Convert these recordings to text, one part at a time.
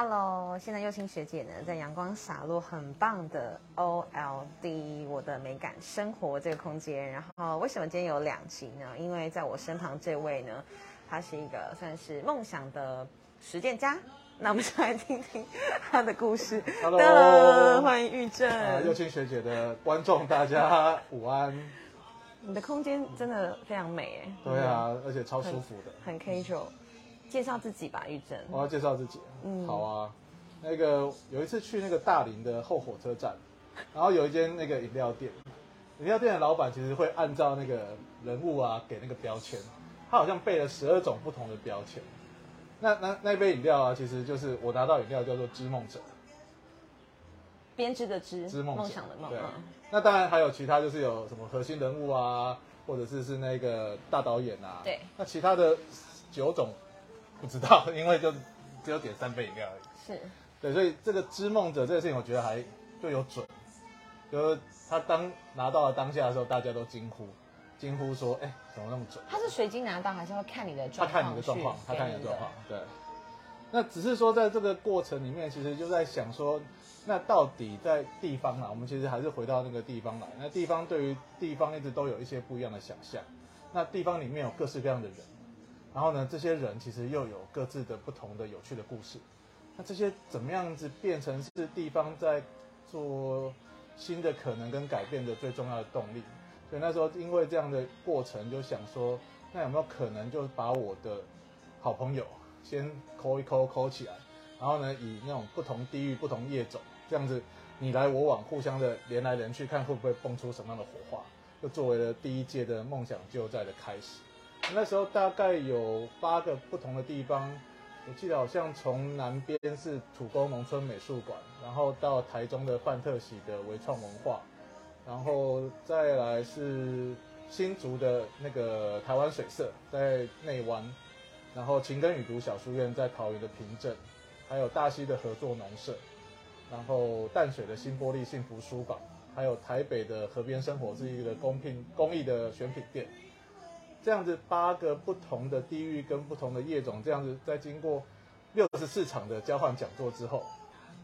Hello，现在幼青学姐呢，在阳光洒落很棒的 OLD 我的美感生活这个空间。然后为什么今天有两集呢？因为在我身旁这位呢，他是一个算是梦想的实践家。那我们就来听听他的故事。Hello 欢迎玉啊，正。幼青学姐的观众大家午安。你的空间真的非常美哎。对啊，而且超舒服的。很 casual。介绍自己吧，玉珍。我要介绍自己。嗯好啊。那个有一次去那个大林的后火车站，然后有一间那个饮料店，饮料店的老板其实会按照那个人物啊给那个标签，他好像背了十二种不同的标签。那那那杯饮料啊，其实就是我拿到饮料叫做织梦者，编织的织，织梦梦想的梦。对嗯那当然还有其他，就是有什么核心人物啊，或者是是那个大导演啊。对。那其他的九种不知道，因为就只有点三杯饮料而已。是。对，所以这个织梦者这个事情，我觉得还就有准，就是他当拿到了当下的时候，大家都惊呼，惊呼说：“哎，怎么那么准？”他是随机拿到，还是会看你的他状况？看你的状况，他看你的状况，对。那只是说，在这个过程里面，其实就在想说，那到底在地方啊，我们其实还是回到那个地方来。那地方对于地方一直都有一些不一样的想象。那地方里面有各式各样的人，然后呢，这些人其实又有各自的不同的有趣的故事。那这些怎么样子变成是地方在做新的可能跟改变的最重要的动力？所以那时候因为这样的过程，就想说，那有没有可能就把我的好朋友先抠一抠抠起来，然后呢，以那种不同地域、不同业种这样子你来我往，互相的连来连去，看会不会蹦出什么样的火花，就作为了第一届的梦想就在的开始。那时候大概有八个不同的地方，我记得好像从南边是土工农村美术馆，然后到台中的范特喜的微创文化，然后再来是新竹的那个台湾水社在内湾，然后情根与读小书院在桃园的平镇，还有大溪的合作农社，然后淡水的新玻璃幸福书馆，还有台北的河边生活是一个公平公益的选品店。这样子八个不同的地域跟不同的业种，这样子在经过六十四场的交换讲座之后，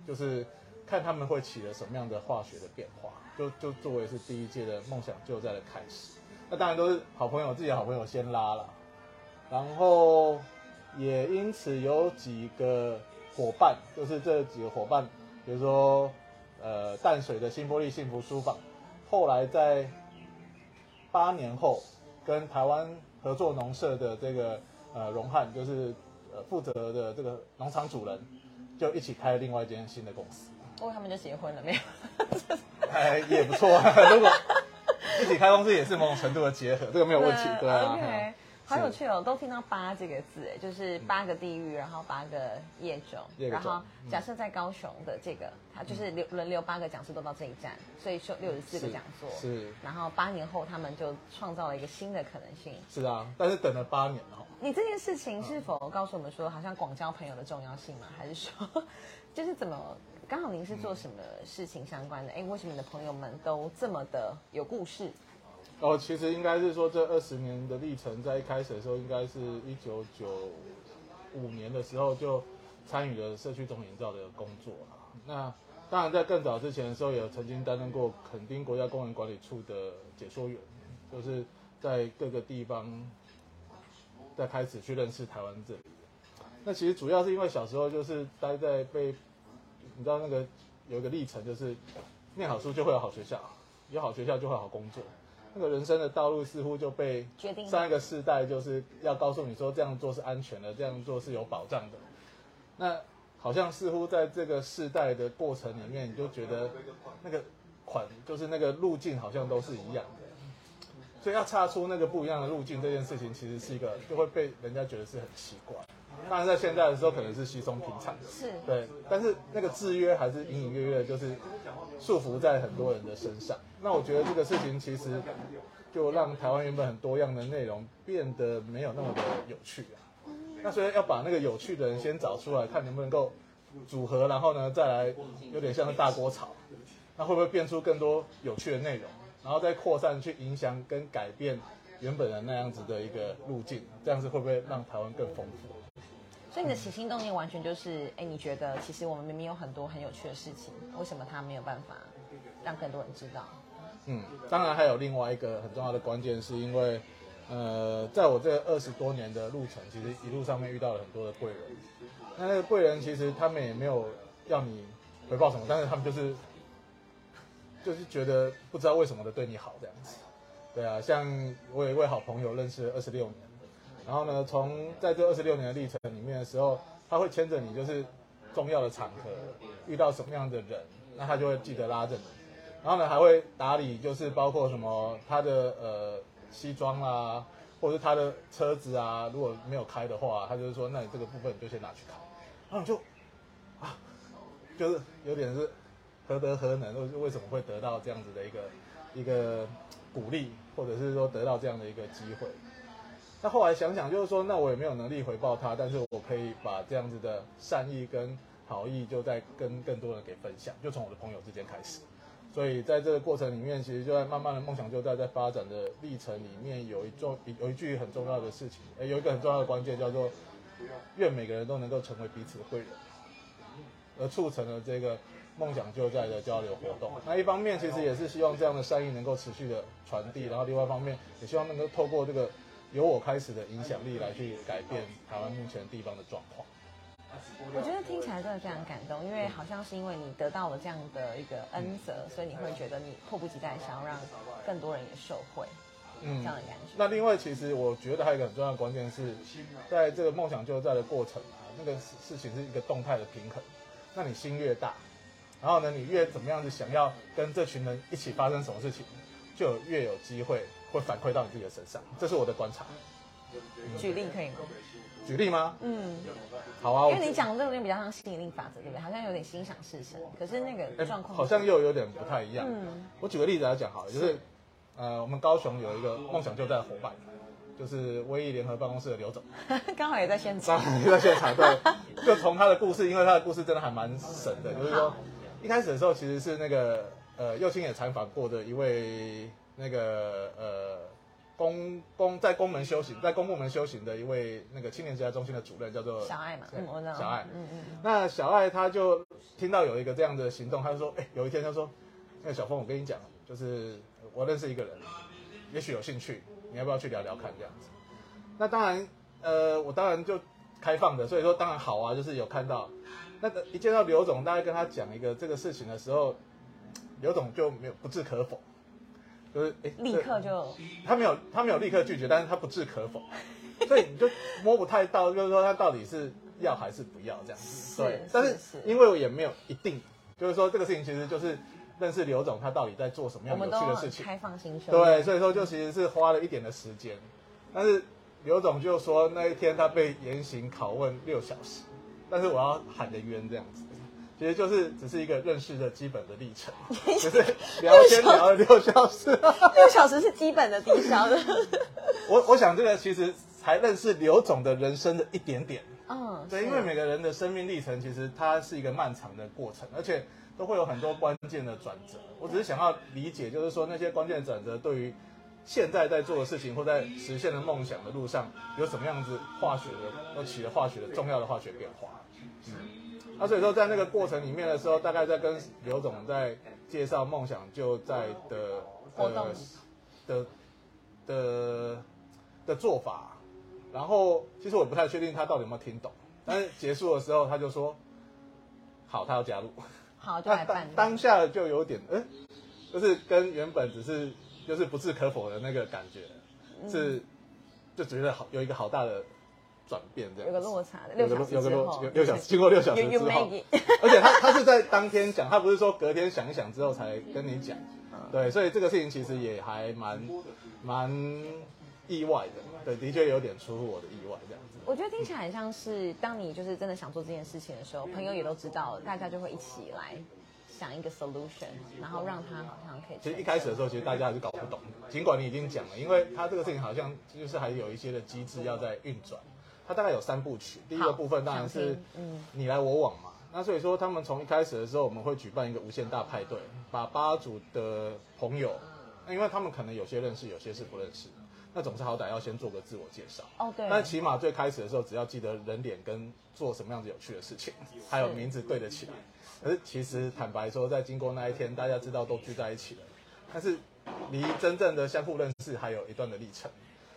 就是看他们会起了什么样的化学的变化，就就作为是第一届的梦想就在的开始。那当然都是好朋友，自己的好朋友先拉了，然后也因此有几个伙伴，就是这几个伙伴，比如说呃淡水的新玻璃幸福书房，后来在八年后跟台湾合作农社的这个呃荣汉，就是呃负责的这个农场主人，就一起开了另外一间新的公司。不过，他们就结婚了没有？哎，也不错。如果一起开公司也是某种程度的结合，这个没有问题，对啊。好有趣哦，都听到八这个字，哎，就是八个地域，然后八个业种，然后假设在高雄的这个，它就是流轮流八个讲师都到这一站，所以说六十四个讲座，是然后八年后他们就创造了一个新的可能性。是啊，但是等了八年哦。你这件事情是否告诉我们说，好像广交朋友的重要性吗？还是说，就是怎么刚好您是做什么事情相关的？哎，为什么你的朋友们都这么的有故事？哦，其实应该是说这二十年的历程，在一开始的时候，应该是一九九五年的时候就参与了社区总营造的工作啦。那当然，在更早之前的时候，也曾经担任过垦丁国家公园管理处的解说员，就是在各个地方在开始去认识台湾这里。那其实主要是因为小时候就是待在被，你知道那个有一个历程，就是念好书就会有好学校，有好学校就会有好工作。那个人生的道路似乎就被决定上一个世代就是要告诉你说这样做是安全的，这样做是有保障的。那好像似乎在这个世代的过程里面，你就觉得那个款就是那个路径好像都是一样的，所以要岔出那个不一样的路径这件事情，其实是一个就会被人家觉得是很奇怪。当然在现在的时候可能是稀松平常的，是对，但是那个制约还是隐隐约约就是束缚在很多人的身上。那我觉得这个事情其实就让台湾原本很多样的内容变得没有那么的有趣啊。那所以要把那个有趣的人先找出来，看能不能够组合，然后呢再来有点像是大锅炒，那会不会变出更多有趣的内容，然后再扩散去影响跟改变原本的那样子的一个路径，这样子会不会让台湾更丰富？所以你的起心动念完全就是，哎，你觉得其实我们明明有很多很有趣的事情，为什么他没有办法让更多人知道？嗯，当然还有另外一个很重要的关键，是因为，呃，在我这二十多年的路程，其实一路上面遇到了很多的贵人。那那个贵人其实他们也没有要你回报什么，但是他们就是就是觉得不知道为什么的对你好这样子。对啊，像我有一位好朋友认识二十六年，然后呢，从在这二十六年的历程里面的时候，他会牵着你，就是重要的场合遇到什么样的人，那他就会记得拉着你。然后呢，还会打理，就是包括什么他的呃西装啊，或者是他的车子啊，如果没有开的话，他就是说，那你这个部分就先拿去开。然后你就啊，就是有点是何德何能，为什么会得到这样子的一个一个鼓励，或者是说得到这样的一个机会？那后来想想，就是说，那我也没有能力回报他，但是我可以把这样子的善意跟好意，就在跟更多人给分享，就从我的朋友之间开始。所以在这个过程里面，其实就在慢慢的梦想就在在发展的历程里面，有一重有一句很重要的事情，有一个很重要的关键叫做，愿每个人都能够成为彼此的贵人，而促成了这个梦想就在的交流活动。那一方面其实也是希望这样的善意能够持续的传递，然后另外一方面也希望能够透过这个由我开始的影响力来去改变台湾目前地方的状况。我觉得听起来真的非常感动，因为好像是因为你得到了这样的一个恩泽，所以你会觉得你迫不及待想要让更多人也受惠，嗯这样的感觉。那另外，其实我觉得还有一个很重要的关键是，在这个梦想就在的过程啊，那个事事情是一个动态的平衡。那你心越大，然后呢，你越怎么样子想要跟这群人一起发生什么事情，就越有机会会反馈到你自己的身上。这是我的观察。举例可以吗？举例吗？嗯，好啊，因为你讲的这个比较像吸引力法则，对不对？好像有点心想事成，可是那哎个状况好像又有点不太一样。嗯我举个例子来讲好了，就是呃，我们高雄有一个梦想就在的伙伴，就是威毅联合办公室的刘总。刚好也在现场。也在现场对，就从他的故事，因为他的故事真的还蛮神的，就是说一开始的时候其实是那个呃右青也采访过的一位那个呃公公在公门修行，在公部门修行的一位那个青年职业中心的主任叫做小爱嘛，嗯，我知道。小爱。嗯嗯那小爱他就听到有一个这样的行动，他就说，哎、有一天他说，那个小峰，我跟你讲，就是我认识一个人，也许有兴趣，你要不要去聊聊看这样子？那当然，呃，我当然就开放的，所以说当然好啊，就是有看到。那个一见到刘总，大概跟他讲一个这个事情的时候，刘总就没有不置可否，就是哎，嗯，立刻就他没有他没有立刻拒绝，但是他不置可否，所以你就摸不太到，就是说他到底是要还是不要这样子。是对，但是因为我也没有一定，就是说这个事情其实就是认识刘总他到底在做什么样有趣的事情。开放心胸。对，所以说就其实是花了一点的时间，但是刘总就说那一天他被严刑拷问六小时，但是我要喊的冤这样子。其实就是只是一个认识的基本的历程，就是聊天聊了六小时。六小时是基本的低消的。我我想这个其实才认识刘总的人生的一点点。嗯，对，因为每个人的生命历程其实它是一个漫长的过程，而且都会有很多关键的转折。我只是想要理解，就是说那些关键转折对于现在在做的事情或在实现的梦想的路上有什么样子化学的，都起了化学的重要的化学变化。嗯，那所以说在那个过程里面的时候，大概在跟刘总在介绍梦想就在的活动。的的的做法，然后其实我不太确定他到底有没有听懂，但是结束的时候他就说，好，他要加入。好就那来办当当下就有点，嗯、就是跟原本只是就是不置可否的那个感觉，嗯是就觉得好有一个好大的转变这样。有个落差的，有个落有六小时，经过六小时之后 而且他他是在当天讲，他不是说隔天想一想之后才跟你讲，嗯对，所以这个事情其实也还蛮蛮意外的，对，的确有点出乎我的意外这样子。我觉得听起来很像是，当你就是真的想做这件事情的时候，朋友也都知道了，大家就会一起来想一个 solution，然后让他好像可以。其实一开始的时候，其实大家还是搞不懂，尽管你已经讲了，因为他这个事情好像就是还有一些的机制要在运转。它大概有三部曲，第一个部分当然是嗯你来我往嘛。那所以说，他们从一开始的时候，我们会举办一个无限大派对，把八组的朋友，那因为他们可能有些认识，有些是不认识，那总是好歹要先做个自我介绍。哦，对，那起码最开始的时候，只要记得人脸跟做什么样子有趣的事情，还有名字对得起来。可是其实坦白说，在经过那一天，大家知道都聚在一起了，但是离真正的相互认识还有一段的历程。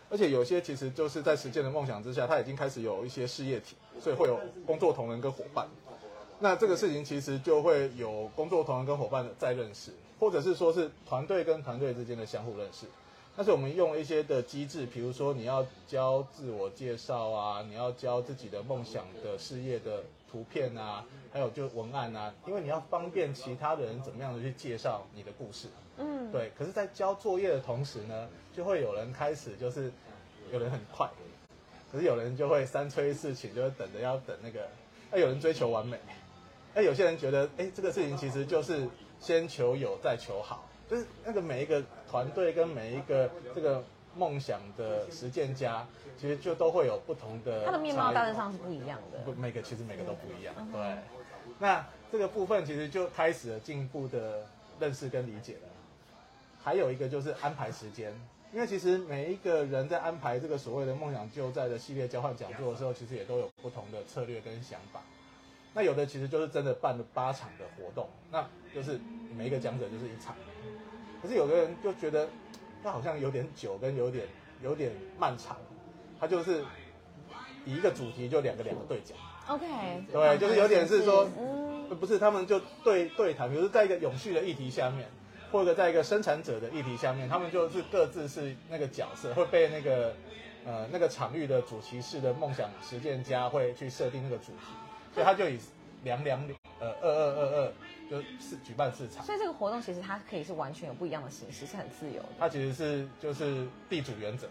而且有些其实就是在实践的梦想之下，他已经开始有一些事业体，所以会有工作同仁跟伙伴。那这个事情其实就会有工作同仁跟伙伴在认识，或者是说是团队跟团队之间的相互认识。但是我们用一些的机制，比如说你要教自我介绍啊，你要教自己的梦想的事业的图片啊，还有就文案啊，因为你要方便其他的人怎么样的去介绍你的故事。嗯，对。可是，在交作业的同时呢，就会有人开始就是有人很快，可是有人就会三催四请，就会等着要等那个。那有人追求完美，那有些人觉得，哎，这个事情其实就是先求有再求好，就是那个每一个团队跟每一个这个梦想的实践家，其实就都会有不同的。他的面貌大致上是不一样的。不，每个其实每个都不一样。对。那这个部分其实就开始了进一步的认识跟理解了。还有一个就是安排时间，因为其实每一个人在安排这个所谓的梦想就在的系列交换讲座的时候，其实也都有不同的策略跟想法。那有的其实就是真的办了八场的活动，那就是每一个讲者就是一场。可是有的人就觉得，他好像有点久跟有点有点漫长，他就是以一个主题就两个两个对讲。OK。对，就是有点是说，不是他们就对对谈，比如在一个永续的议题下面。或者在一个生产者的议题下面，他们就是各自是那个角色，会被那个呃那个场域的主题式的梦想实践家会去设定那个主题，所以他就以两两呃二二二二就是举办市场。所以这个活动其实它可以是完全有不一样的形式，是很自由的。它其实是就是地主原则，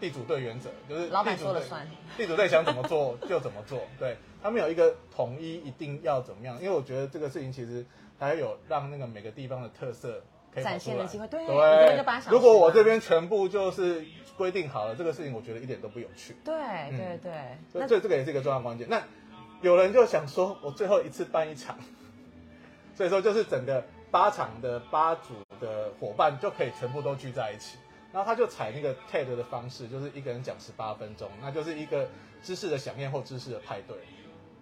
地主队原则，就是老板说了算，地主队想怎么做就怎么做，对他们有一个统一一定要怎么样，因为我觉得这个事情其实。还有让那个每个地方的特色展现的机会，对，对。如果我这边全部就是规定好了，这个事情我觉得一点都不有趣。对对对，那这这个也是一个重要关键。那有人就想说，我最后一次办一场，所以说就是整个八场的八组的伙伴就可以全部都聚在一起，然后他就采那个 TED 的方式，就是一个人讲十八分钟，那就是一个知识的响宴或知识的派对。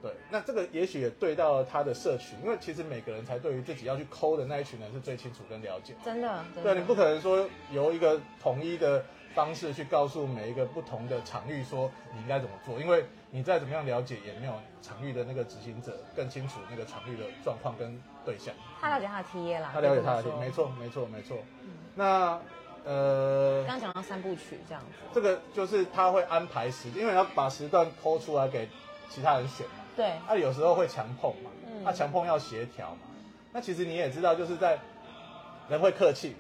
对，那这个也许也对到了他的社群，因为其实每个人才对于自己要去抠的那一群人是最清楚跟了解。真的，对，你不可能说由一个统一的方式去告诉每一个不同的场域说你应该怎么做，因为你再怎么样了解，也没有场域的那个执行者更清楚那个场域的状况跟对象。他了解他的 T A 啦，他了解他的 T，没错，没错，没错。那呃，刚讲到三部曲这样子，这个就是他会安排时间，因为要把时段抠出来给其他人选嘛。对，他有时候会强碰嘛，他强碰要协调嘛。那其实你也知道，就是在人会客气，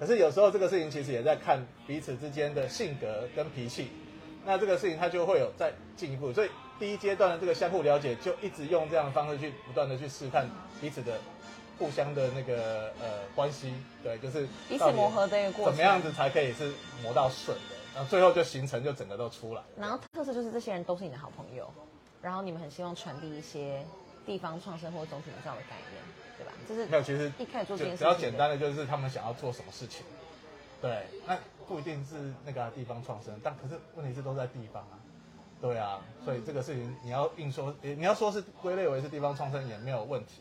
可是有时候这个事情其实也在看彼此之间的性格跟脾气。那这个事情他就会有再进一步，所以第一阶段的这个相互了解，就一直用这样的方式去不断的去试探彼此的互相的那个呃关系，对，就是彼此磨合的一个过程，怎么样子才可以是磨到顺的，然后最后就形成就整个都出来。然后特色就是这些人都是你的好朋友。然后你们很希望传递一些地方创生或总体营造的概念，对吧？就是没有，其实一开始做这件事只要简单的就是他们想要做什么事情，对，那不一定是那个地方创生，但可是问题是都在地方啊，对啊，所以这个事情你要硬说，你要说是归类为是地方创生也没有问题，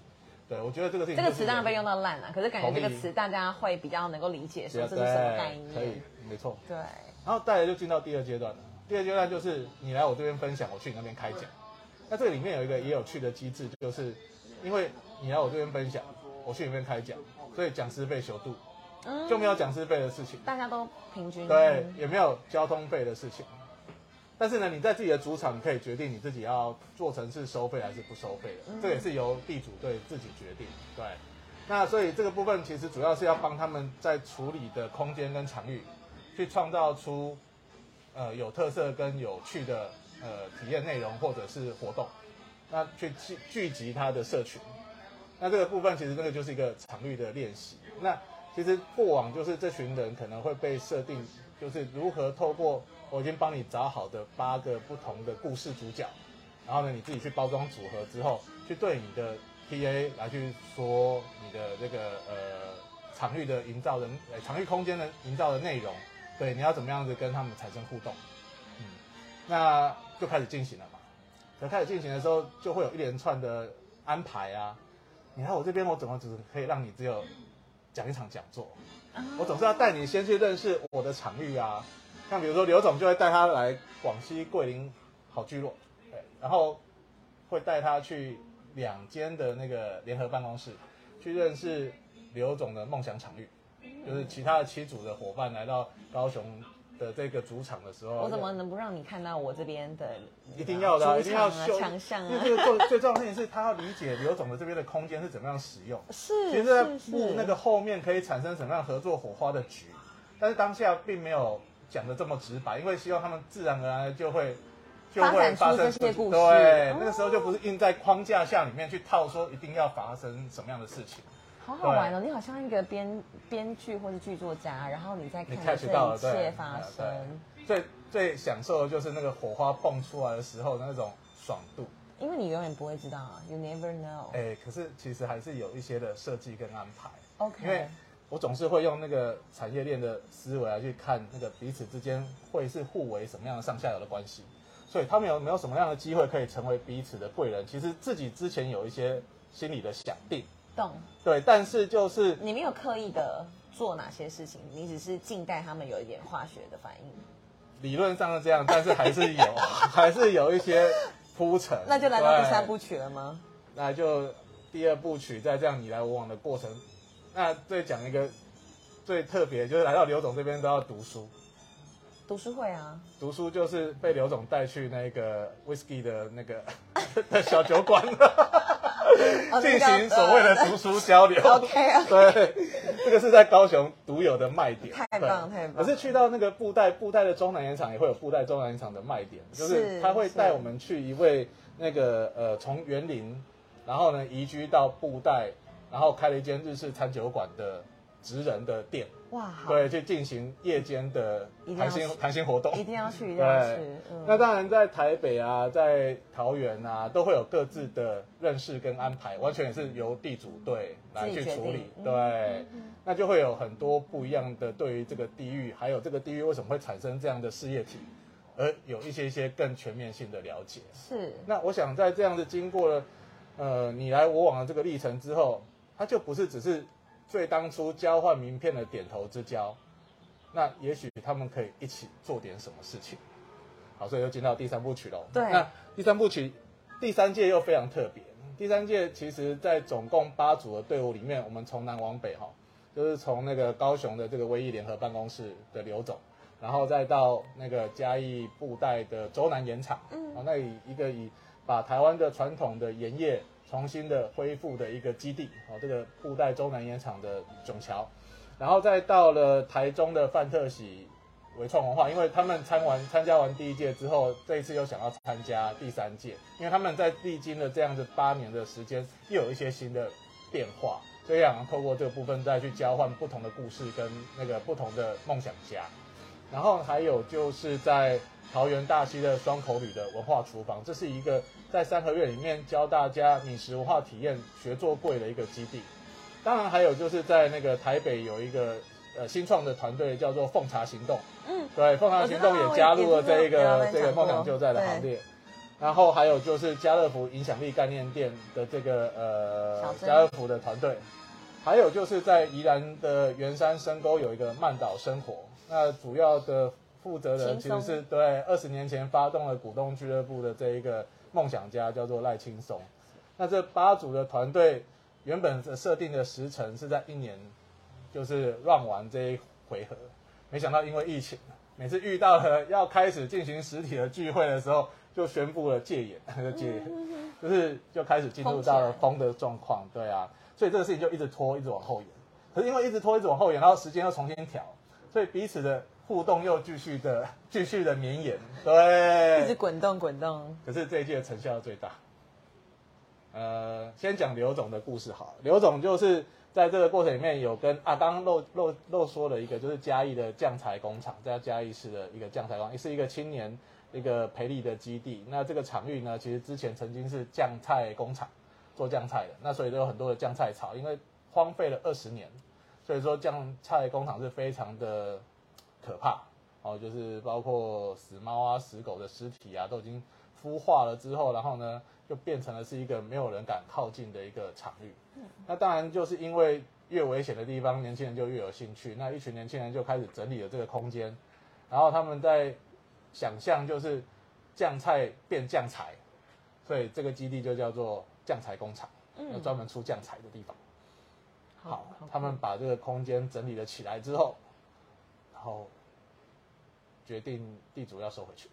对我觉得这个是这个词当然被用到烂了，可是感觉这个词大家会比较能够理解说这是什么概念，可以，没错，对，然后再来就进到第二阶段了，第二阶段就是你来我这边分享，我去你那边开讲。那这里面有一个也有趣的机制，就是因为你来我这边分享，我去你那边开讲，所以讲师费修度，就没有讲师费的事情，大家都平均对，也没有交通费的事情。但是呢，你在自己的主场，你可以决定你自己要做成是收费还是不收费的，这也是由地主队自己决定。对，那所以这个部分其实主要是要帮他们在处理的空间跟场域，去创造出呃有特色跟有趣的。呃，体验内容或者是活动，那去聚聚集他的社群，那这个部分其实这个就是一个场域的练习。那其实过往就是这群人可能会被设定，就是如何透过我已经帮你找好的八个不同的故事主角，然后呢你自己去包装组合之后，去对你的 TA 来去说你的这个呃场域的营造的呃场域空间的营造的内容。对，你要怎么样子跟他们产生互动？嗯，那就开始进行了嘛。可开始进行的时候，就会有一连串的安排啊。你看我这边，我怎么只可以让你只有讲一场讲座？我总是要带你先去认识我的场域啊。像比如说刘总就会带他来广西桂林好聚落，对，然后会带他去两间的那个联合办公室，去认识刘总的梦想场域，就是其他的七组的伙伴来到高雄的这个主场的时候，我怎么能不让你看到我这边的？一定要的啊，一定要秀强项因为啊！这个最 最重要的事情是，他要理解刘总的这边的空间是怎么样使用。是其实，在布那个后面可以产生什么样合作火花的局，但是当下并没有讲的这么直白，因为希望他们自然而然就会就会发生这些故事对，哦那个时候就不是印在框架下里面去套说一定要发生什么样的事情，好好玩哦！你好像一个编编剧或是剧作家，然后你在你看这一对，切发生。最最享受的就是那个火花蹦出来的时候的那种爽度。因为你永远不会知道啊，You never know。哎，可是其实还是有一些的设计跟安排。OK，因为我总是会用那个产业链的思维来去看那个彼此之间会是互为什么样的上下游的关系，所以他们有没有什么样的机会可以成为彼此的贵人？其实自己之前有一些心里的想定，懂。对，但是就是你没有刻意的做哪些事情，你只是静待他们有一点化学的反应，理论上是这样，但是还是有，还是有一些铺陈。那就来到第三部曲了吗？那就第二部曲，在这样你来我往的过程，那再讲一个最特别，就是来到刘总这边都要读书。读书会啊，读书就是被刘总带去那个 whisky 的那个 的小酒馆，哦 进行所谓的读书交流。OK 啊，对，这个是在高雄独有的卖点。太棒对太棒可是去到那个布袋，布袋的中南盐场也会有布袋中南盐场的卖点，就是是他会带我们去一位那个呃从园林，然后呢移居到布袋，然后开了一间日式餐酒馆的职人的店，哇，对，去进行夜间的谈心谈心活动。一定要去，一定要去对。嗯那当然，在台北啊，在桃园啊，都会有各自的认识跟安排，完全也是由地主队来去处理。嗯对，那就会有很多不一样的对于这个地域，还有这个地域为什么会产生这样的事业体，而有一些一些更全面性的了解。是那我想在这样子经过了呃你来我往的这个历程之后，它就不是只是最当初交换名片的点头之交，那也许他们可以一起做点什么事情。好，所以又进到第三部曲喽。对那第三部曲第三届又非常特别。第三届其实在总共八组的队伍里面，我们从南往北哈，就是从那个高雄的这个威毅联合办公室的刘总，然后再到那个嘉义布袋的周南盐场，嗯，那以一个以把台湾的传统的盐业重新的恢复的一个基地，哦，这个布袋周南烟厂的炯桥，然后再到了台中的范特喜微创文化，因为他们参完参加完第一届之后，这一次又想要参加第三届，因为他们在历经了这样子八年的时间，又有一些新的变化，所以想透过这个部分再去交换不同的故事跟那个不同的梦想家。然后还有就是在桃园大溪的双口旅的文化厨房，这是一个在三合院里面教大家饮食文化体验学做柜的一个基地。当然还有就是在那个台北有一个呃新创的团队叫做奉茶行动，嗯，对，奉茶行动也加入了这一个这个梦想救灾的行列。然后还有就是家乐福影响力概念店的这个呃家乐福的团队，还有就是在宜兰的圆山深沟有一个曼岛生活，那主要的负责人其实是对二十年前发动了股东俱乐部的这一个梦想家叫做赖青松。那这八组的团队原本设定的时程是在一年，就是 run 完这一回合，没想到因为疫情，每次遇到了要开始进行实体的聚会的时候，就宣布了戒严，就 戒严，就是就开始进入到了封的状况，对啊，所以这个事情就一直拖，一直往后延。可是因为一直拖，一直往后延，然后时间又重新调，所以彼此的互动又继续的 继续的绵延，对，一直滚动滚动。可是这一届成效最大。呃，先讲刘总的故事好了。刘总就是在这个过程里面有跟啊，刚刚漏漏漏说了一个，就是嘉义的酱材工厂，在嘉义市的一个酱材工厂，也是一个青年一个培力的基地。那这个场域呢，其实之前曾经是酱菜工厂做酱菜的，那所以都有很多的酱菜草，因为荒废了二十年，所以说酱菜工厂是非常的可怕。哦，就是包括死猫啊、死狗的尸体啊，都已经孵化了之后，然后呢，就变成了是一个没有人敢靠近的一个场域。那当然就是因为越危险的地方，年轻人就越有兴趣。那一群年轻人就开始整理了这个空间，然后他们在想象就是酱菜变酱材，所以这个基地就叫做酱材工厂，嗯专门出酱材的地方。好，好他们把这个空间整理了起来之后，然后决定地主要收回去。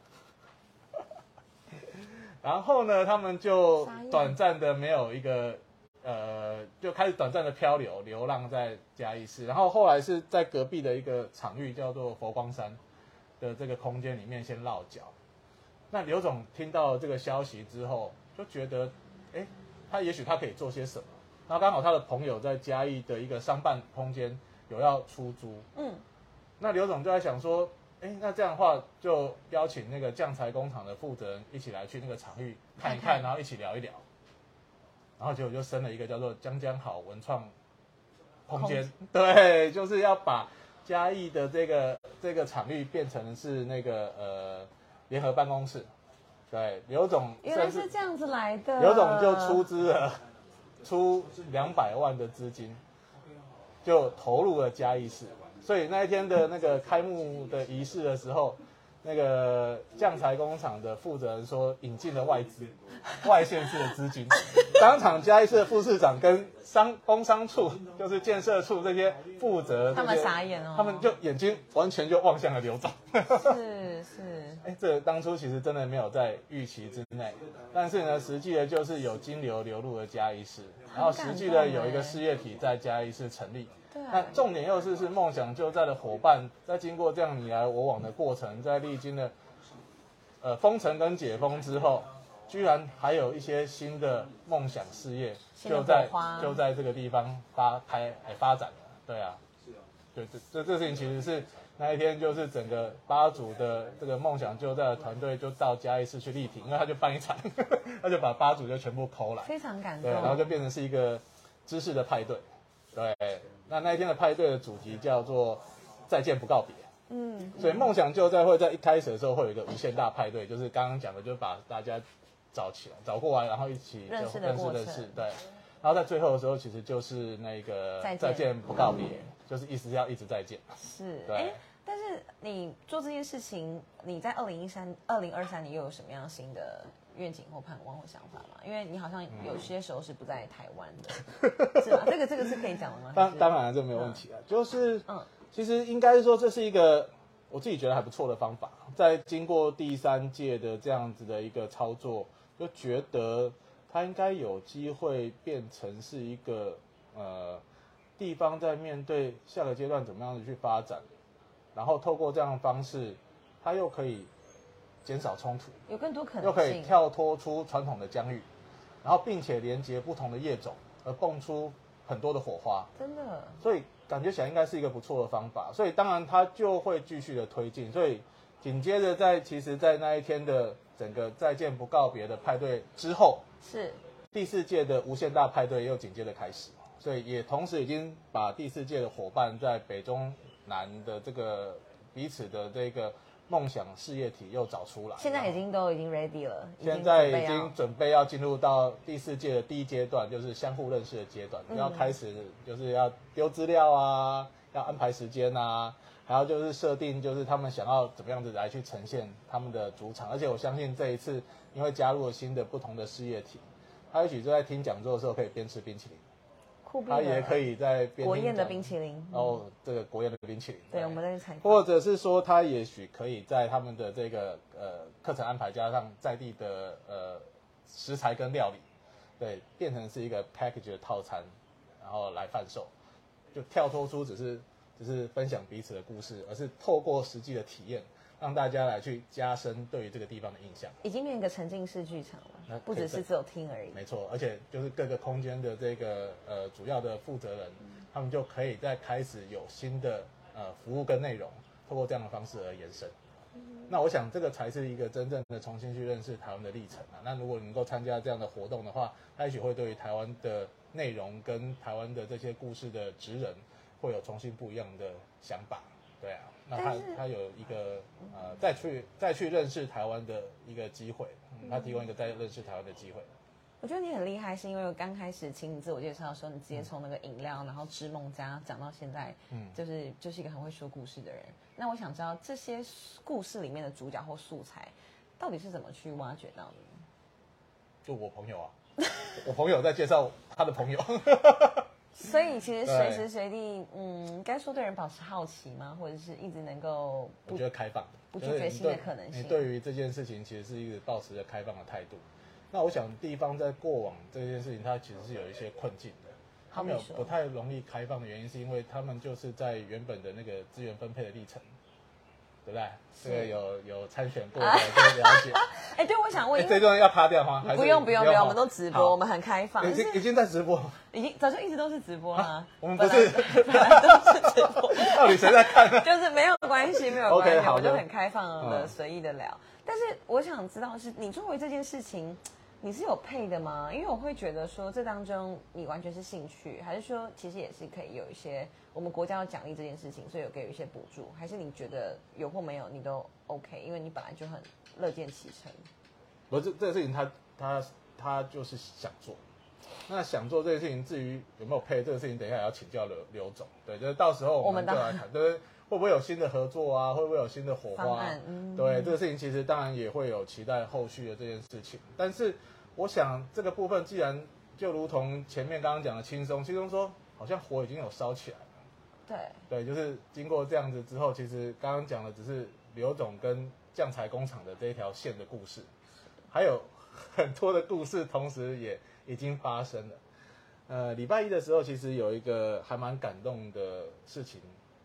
然后呢，他们就短暂的没有一个呃，就开始短暂的漂流，流浪在嘉义市。然后后来是在隔壁的一个场域叫做佛光山的这个空间里面先落脚。那刘总听到这个消息之后，就觉得，哎，他也许他可以做些什么。那刚好他的朋友在嘉义的一个商办空间有要出租，嗯，那刘总就在想说，哎，那这样的话就邀请那个酱材工厂的负责人一起来去那个场域看一看，看看然后一起聊一聊，然后结果就生了一个叫做“江江好文创空间”，对，就是要把嘉义的这个这个场域变成是那个呃联合办公室，对，刘总原来是这样子来的。刘总就出资了，出两百万的资金，就投入了嘉义市。所以那一天的那个开幕的仪式的时候，那个酱材工厂的负责人说引进了外资，外县市的资金，当场嘉义市的副市长跟商工商处，就是建设处这些负责他们傻眼哦他们就眼睛完全就望向了刘总。是是，哎，这个当初其实真的没有在预期之内，但是呢，实际的就是有金流流入了嘉义市，然后实际的有一个事业体在嘉义市成立。对那重点又是是梦想就在的伙伴，在经过这样你来我往的过程，在历经了呃封城跟解封之后，居然还有一些新的梦想事业就在就在这个地方发开哎发展了，对啊，对这这这事情其实是那一天就是整个八组的这个梦想就在的团队就到嘉义市去力挺，因为他就办一场，他就把八组就全部抠来，非常感对，然后就。变成是一个知识的派对。对，那那一天的派对的主题叫做“再见不告别”。嗯，所以梦想就在会在一开始的时候会有一个无限大派对，就是刚刚讲的，就是把大家找起来、找过来，然后一起就认识的认识认识，对。然后在最后的时候，其实就是那个再见不告别，就是意思要一直再见。是。对哎，但是你做这件事情，你在二零一三、二零二三，你又有什么样新的愿景或盼望或想法吗？因为你好像有些时候是不在台湾的，是吧？这个这个是可以讲的吗？当当然这没有问题啊，就是嗯其实应该是说这是一个我自己觉得还不错的方法，在经过第三届的这样子的一个操作，就觉得它应该有机会变成是一个呃地方在面对下个阶段怎么样子去发展，然后透过这样的方式，它又可以减少冲突，有更多可能又可以。跳脱出传统的疆域，然后并且连接不同的业种，而蹦出很多的火花。真的，所以感觉起来应该是一个不错的方法，所以当然它就会继续的推进，所以紧接着在其实，在那一天的整个再见不告别的派对之后，是。第四届的无限大派对又紧接着开始，所以也同时已经把第四届的伙伴在北中南的这个彼此的这个梦想事业体又找出来，现在已经都已经 ready 了，现在已经准备要进入到第四届的第一阶段，就是相互认识的阶段，嗯。要开始就是要丢资料啊，要安排时间啊，还有就是设定就是他们想要怎么样子来去呈现他们的主场，而且我相信这一次因为加入了新的不同的事业体，他也许就在听讲座的时候可以边吃冰淇淋，酷他也可以在国宴的冰淇淋。哦，这个国宴的冰淇淋，对，我们在采访。或者是说，他也许可以在他们的这个呃课程安排加上在地的呃食材跟料理，对，变成是一个 package 的套餐，然后来贩售，就跳脱出只是只是分享彼此的故事，而是透过实际的体验，让大家来去加深对于这个地方的印象。已经变成一个沉浸式剧场那了，不只是只有听而已。没错，而且就是各个空间的这个呃主要的负责人，他们就可以在开始有新的呃服务跟内容，透过这样的方式而延伸。那我想这个才是一个真正的重新去认识台湾的历程啊。那如果你能够参加这样的活动的话，他也许会对于台湾的内容跟台湾的这些故事的职人会有重新不一样的想法。对啊，那他他有一个呃再去再去认识台湾的一个机会，他提供一个再认识台湾的机会。我觉得你很厉害，是因为我刚开始请你自我介绍的时候，你直接从那个饮料，然后织梦家讲到现在，嗯，就是就是一个很会说故事的人。那我想知道这些故事里面的主角或素材，到底是怎么去挖掘到的？就我朋友啊，我朋友在介绍他的朋友。所以其实随时随地，嗯，该说对人保持好奇吗？或者是一直能够？我觉得开放，不拒绝新的可能性。你对于这件事情，其实是一个保持着开放的态度。那我想，地方在过往这件事情，它其实是有一些困境的。他们有不太容易开放的原因，是因为他们就是在原本的那个资源分配的历程，对不对？这个有有参选过的都了解。哎，对，我想问，这段要卡掉吗？不用不用不用，我们都直播，我们很开放。已经已经在直播，已经早就一直都是直播啦。我们不是本来都是直播，到底谁在看？就是没有关系，没有关系，我就很开放的随意的聊。但是我想知道，是你作为这件事情。你是有配的吗？因为我会觉得说，这当中你完全是兴趣，还是说其实也是可以有一些我们国家要奖励这件事情，所以有给予一些补助，还是你觉得有或没有你都 OK？因为你本来就很乐见其成。不是这个事情，他他他就是想做。那想做这件事情，至于有没有配这个事情，等一下也要请教刘刘总。对，就是到时候我们再来谈，对，会不会有新的合作啊？会不会有新的火花？对，这个事情其实当然也会有期待后续的这件事情，但是。我想这个部分，既然就如同前面刚刚讲的轻松，轻松说好像火已经有烧起来了。对对，就是经过这样子之后，其实刚刚讲的只是刘总跟酱材工厂的这一条线的故事，还有很多的故事同时也已经发生了。呃，礼拜一的时候，其实有一个还蛮感动的事情，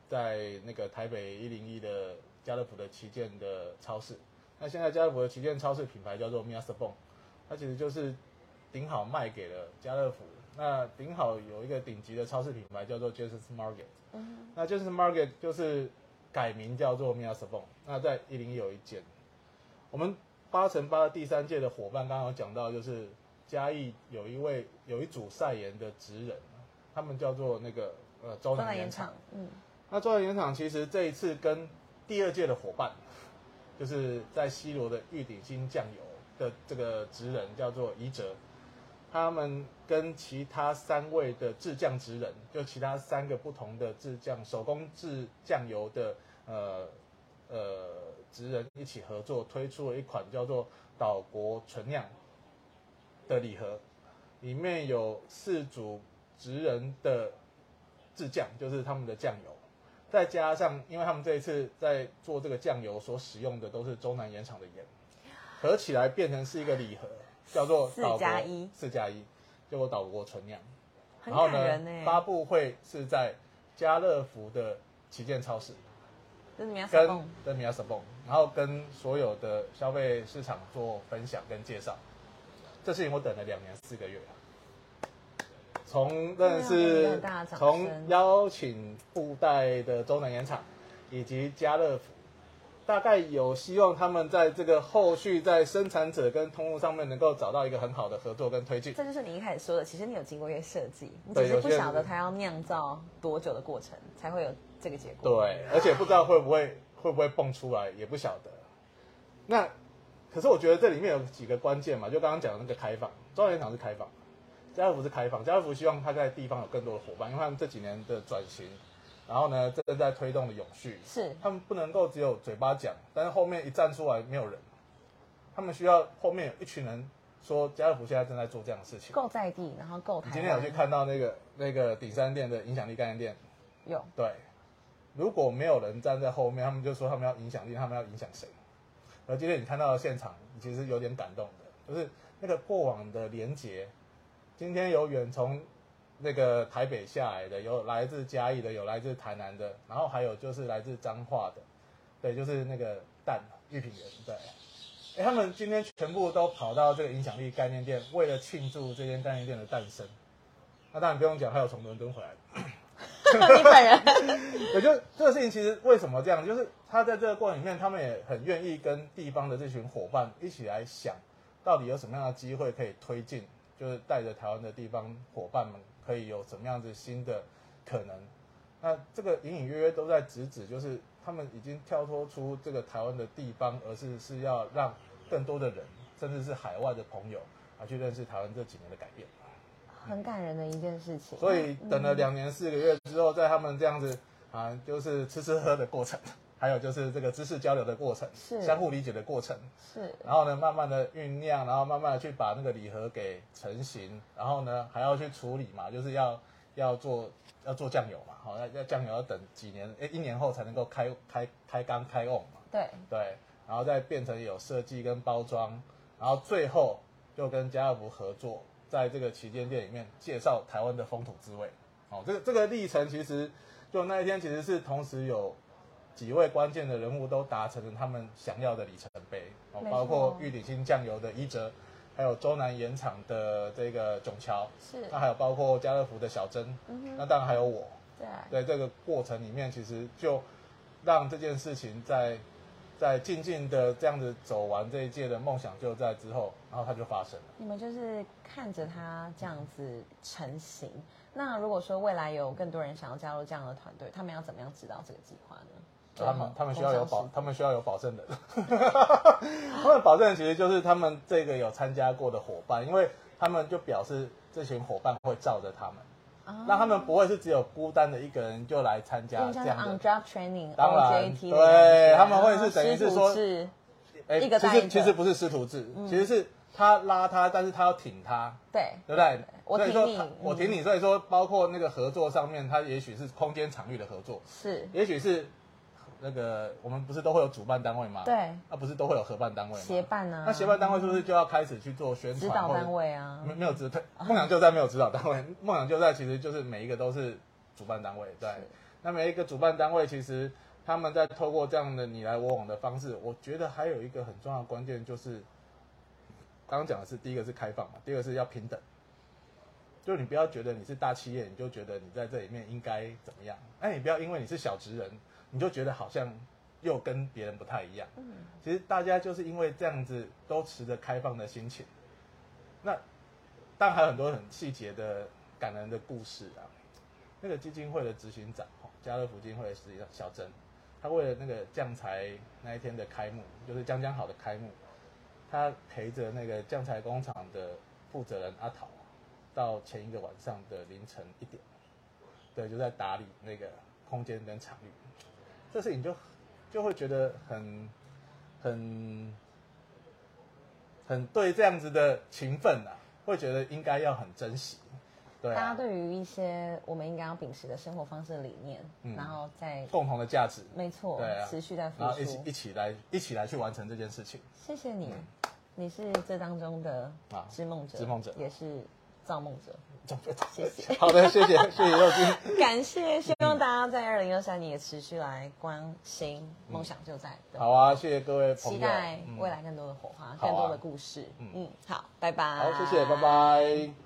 在那个台北一零一的家乐福的旗舰的超市。那现在家乐福的旗舰超市品牌叫做 Mister Bong。它其实就是顶好卖给了家乐福。那顶好有一个顶级的超市品牌叫做 Jesus Market。嗯。那 Jesus Market 就是改名叫做 Mia s a b o n 那在一零一有一间。我们八乘八的第三届的伙伴刚刚有讲到，就是嘉义有一位有一组赛盐的职人，他们叫做那个呃周南盐厂。嗯。那周南盐厂其实这一次跟第二届的伙伴，就是在西罗的玉鼎新酱油。的这个职人叫做宜哲，他们跟其他三位的制酱职人，就其他三个不同的制酱手工制酱油的呃呃职人一起合作，推出了一款叫做岛国纯酿的礼盒，里面有四组职人的制酱，就是他们的酱油，再加上因为他们这一次在做这个酱油所使用的都是中南盐厂的盐。合起来变成是一个礼盒，叫做四加一，四加一，叫做岛国纯酿。然后呢，发布会是在家乐福的旗舰超市，跟米亚斯蹦，然后跟所有的消费市场做分享跟介绍。这事情我等了两年四个月从认识，从邀请布袋的中南盐场以及家乐福。大概有希望，他们在这个后续在生产者跟通路上面能够找到一个很好的合作跟推进。这就是你一开始说的，其实你有经过一些设计，你只是不晓得它要酿造多久的过程才会有这个结果。对，而且不知道会不会会不会蹦出来，也不晓得。那可是我觉得这里面有几个关键嘛，就刚刚讲的那个开放，中原厂是开放，家乐福是开放，家乐福希望它在地方有更多的伙伴，因为他们这几年的转型。然后呢，正在推动的永续，是他们不能够只有嘴巴讲，但是后面一站出来没有人，他们需要后面有一群人说家乐福现在正在做这样的事情，够在地，然后够。你今天有去看到那个那个顶山店的影响力概念店？有。对，如果没有人站在后面，他们就说他们要影响力，他们要影响谁？而今天你看到的现场，其实有点感动的，就是那个过往的连结，今天有远从。那个台北下来的有来自嘉义的，有来自台南的，然后还有就是来自彰化的，对，就是那个蛋玉品人，对，哎，他们今天全部都跑到这个影响力概念店，为了庆祝这间概念店的诞生。那当然不用讲，还有从伦敦回来的，你本人，也就这个事情其实为什么这样，就是他在这个过程里面，他们也很愿意跟地方的这群伙伴一起来想，到底有什么样的机会可以推进，就是带着台湾的地方伙伴们。可以有什么样子新的可能？那这个隐隐约约都在直指，就是他们已经跳脱出这个台湾的地方，而是是要让更多的人，甚至是海外的朋友啊，去认识台湾这几年的改变。很感人的一件事情。所以等了两年四个月之后，在他们这样子啊，就是吃吃喝喝的过程，还有就是这个知识交流的过程，是。相互理解的过程，是。然后呢，慢慢的酝酿，然后慢慢的去把那个礼盒给成型，然后呢还要去处理嘛，就是要要做要做酱油嘛，好，要要酱油要等几年，诶，一年后才能够开开开缸开瓮嘛，对，对，然后再变成有设计跟包装，然后最后就跟家乐福合作，在这个旗舰店里面介绍台湾的风土滋味。哦，这个这个历程其实就那一天其实是同时有几位关键的人物都达成了他们想要的里程碑，哦包括玉鼎新酱油的伊哲，还有周南盐场的这个炯桥，是，那还有包括家乐福的小珍，嗯哼，那当然还有我，对，在这个过程里面，其实就让这件事情在在静静的这样子走完这一届的梦想就在之后，然后它就发生了。你们就是看着它这样子成型。那如果说未来有更多人想要加入这样的团队，他们要怎么样知道这个计划呢？他们他们需要有保，他们们需要有保证人。他们保证人其实就是他们这个有参加过的伙伴，因为他们就表示这群伙伴会罩着他们，那他们不会是只有孤单的一个人就来参加这样 on 的。job training 当然对他们会是等于是说哎其实其实不是师徒制，其实是他拉他，但是他要挺他，对对不对？我所以说他挺你嗯我挺你。所以说，包括那个合作上面，他也许是空间场域的合作，是，也许是那个我们不是都会有主办单位吗？，对那不是都会有合办单位吗？协办啊，那协办单位是不是就要开始去做宣传？指导单位啊，没没有指导，梦想就在没有指导单位，梦想就在其实就是每一个都是主办单位，对。那每一个主办单位其实他们在透过这样的你来我往的方式，我觉得还有一个很重要的关键就是，刚刚讲的是第一个是开放嘛，第二个是要平等。就你不要觉得你是大企业，你就觉得你在这里面应该怎么样？哎，你不要因为你是小职人，你就觉得好像又跟别人不太一样。嗯，其实大家就是因为这样子都持着开放的心情，那当然还有很多很细节的感人的故事啊。那个基金会的执行长，哦家乐福基金会的执行长小珍，他为了那个将才那一天的开幕，就是将将好的开幕，他陪着那个将才工厂的负责人阿桃，到前一个晚上的凌晨一点，对，就在打理那个空间跟场域，这事情就就会觉得很很很对这样子的情分啊，会觉得应该要很珍惜，对大家啊，对于一些我们应该要秉持的生活方式理念，嗯。然后再共同的价值，没错对啊，持续在付然后一起一。起来一起来去完成这件事情。谢谢你，你是这当中的啊织梦者，织梦者。也是造梦者。谢谢好的，谢谢谢谢 耀军。感谢，希望大家在二零二三年也持续来关心梦想就在的。好啊，谢谢各位朋友。期待嗯未来更多的火花，更多的故事。嗯嗯，好，拜拜。好，谢谢，拜。拜。